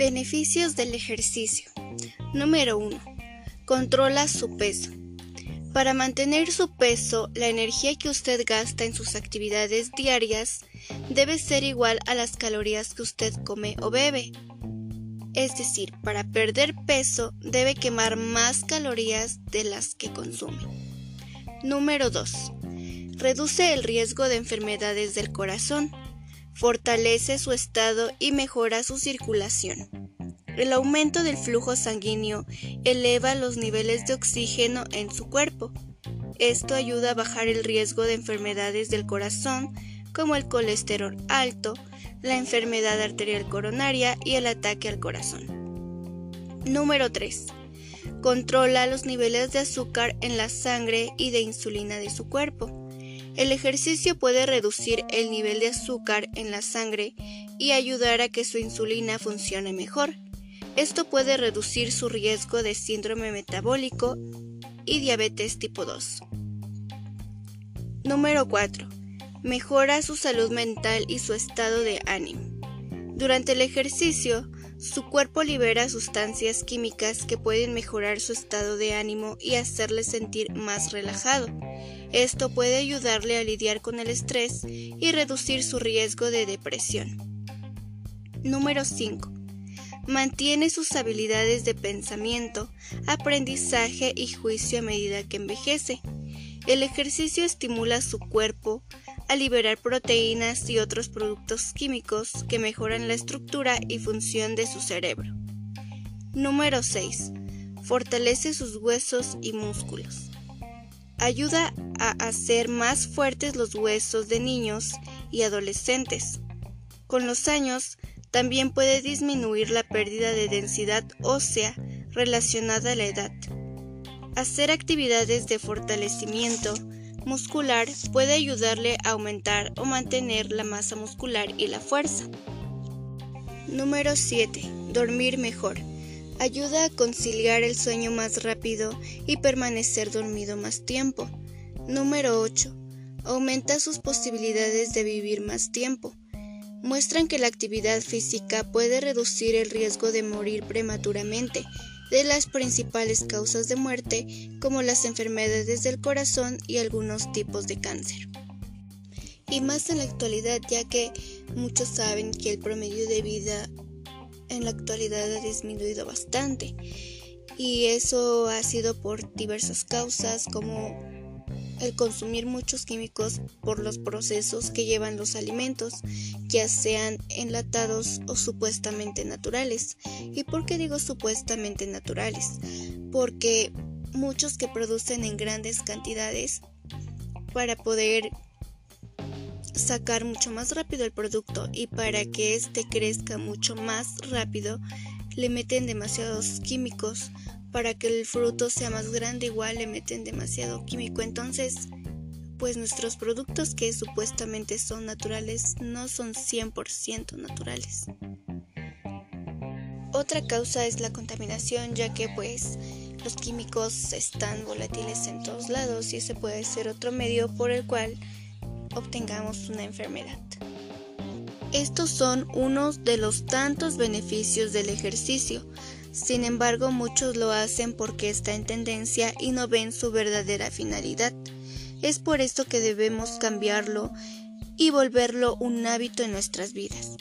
Beneficios del ejercicio. Número 1. Controla su peso. Para mantener su peso, la energía que usted gasta en sus actividades diarias debe ser igual a las calorías que usted come o bebe. Es decir, para perder peso debe quemar más calorías de las que consume. Número 2. Reduce el riesgo de enfermedades del corazón, fortalece su estado y mejora su circulación. El aumento del flujo sanguíneo eleva los niveles de oxígeno en su cuerpo. Esto ayuda a bajar el riesgo de enfermedades del corazón como el colesterol alto, la enfermedad arterial coronaria y el ataque al corazón. Número 3. Controla los niveles de azúcar en la sangre y de insulina de su cuerpo. El ejercicio puede reducir el nivel de azúcar en la sangre y ayudar a que su insulina funcione mejor. Esto puede reducir su riesgo de síndrome metabólico y diabetes tipo 2. Número 4. Mejora su salud mental y su estado de ánimo. Durante el ejercicio, su cuerpo libera sustancias químicas que pueden mejorar su estado de ánimo y hacerle sentir más relajado. Esto puede ayudarle a lidiar con el estrés y reducir su riesgo de depresión. Número 5 mantiene sus habilidades de pensamiento, aprendizaje y juicio a medida que envejece. El ejercicio estimula su cuerpo a liberar proteínas y otros productos químicos que mejoran la estructura y función de su cerebro. Número 6. Fortalece sus huesos y músculos. Ayuda a hacer más fuertes los huesos de niños y adolescentes. Con los años, también puede disminuir la pérdida de densidad ósea relacionada a la edad. Hacer actividades de fortalecimiento muscular puede ayudarle a aumentar o mantener la masa muscular y la fuerza. Número 7. Dormir mejor. Ayuda a conciliar el sueño más rápido y permanecer dormido más tiempo. Número 8. Aumenta sus posibilidades de vivir más tiempo muestran que la actividad física puede reducir el riesgo de morir prematuramente de las principales causas de muerte como las enfermedades del corazón y algunos tipos de cáncer. Y más en la actualidad ya que muchos saben que el promedio de vida en la actualidad ha disminuido bastante y eso ha sido por diversas causas como el consumir muchos químicos por los procesos que llevan los alimentos, ya sean enlatados o supuestamente naturales. ¿Y por qué digo supuestamente naturales? Porque muchos que producen en grandes cantidades para poder sacar mucho más rápido el producto y para que éste crezca mucho más rápido le meten demasiados químicos para que el fruto sea más grande igual le meten demasiado químico. Entonces, pues nuestros productos que supuestamente son naturales no son 100% naturales. Otra causa es la contaminación, ya que pues los químicos están volátiles en todos lados y ese puede ser otro medio por el cual obtengamos una enfermedad. Estos son unos de los tantos beneficios del ejercicio, sin embargo, muchos lo hacen porque está en tendencia y no ven su verdadera finalidad. Es por esto que debemos cambiarlo y volverlo un hábito en nuestras vidas.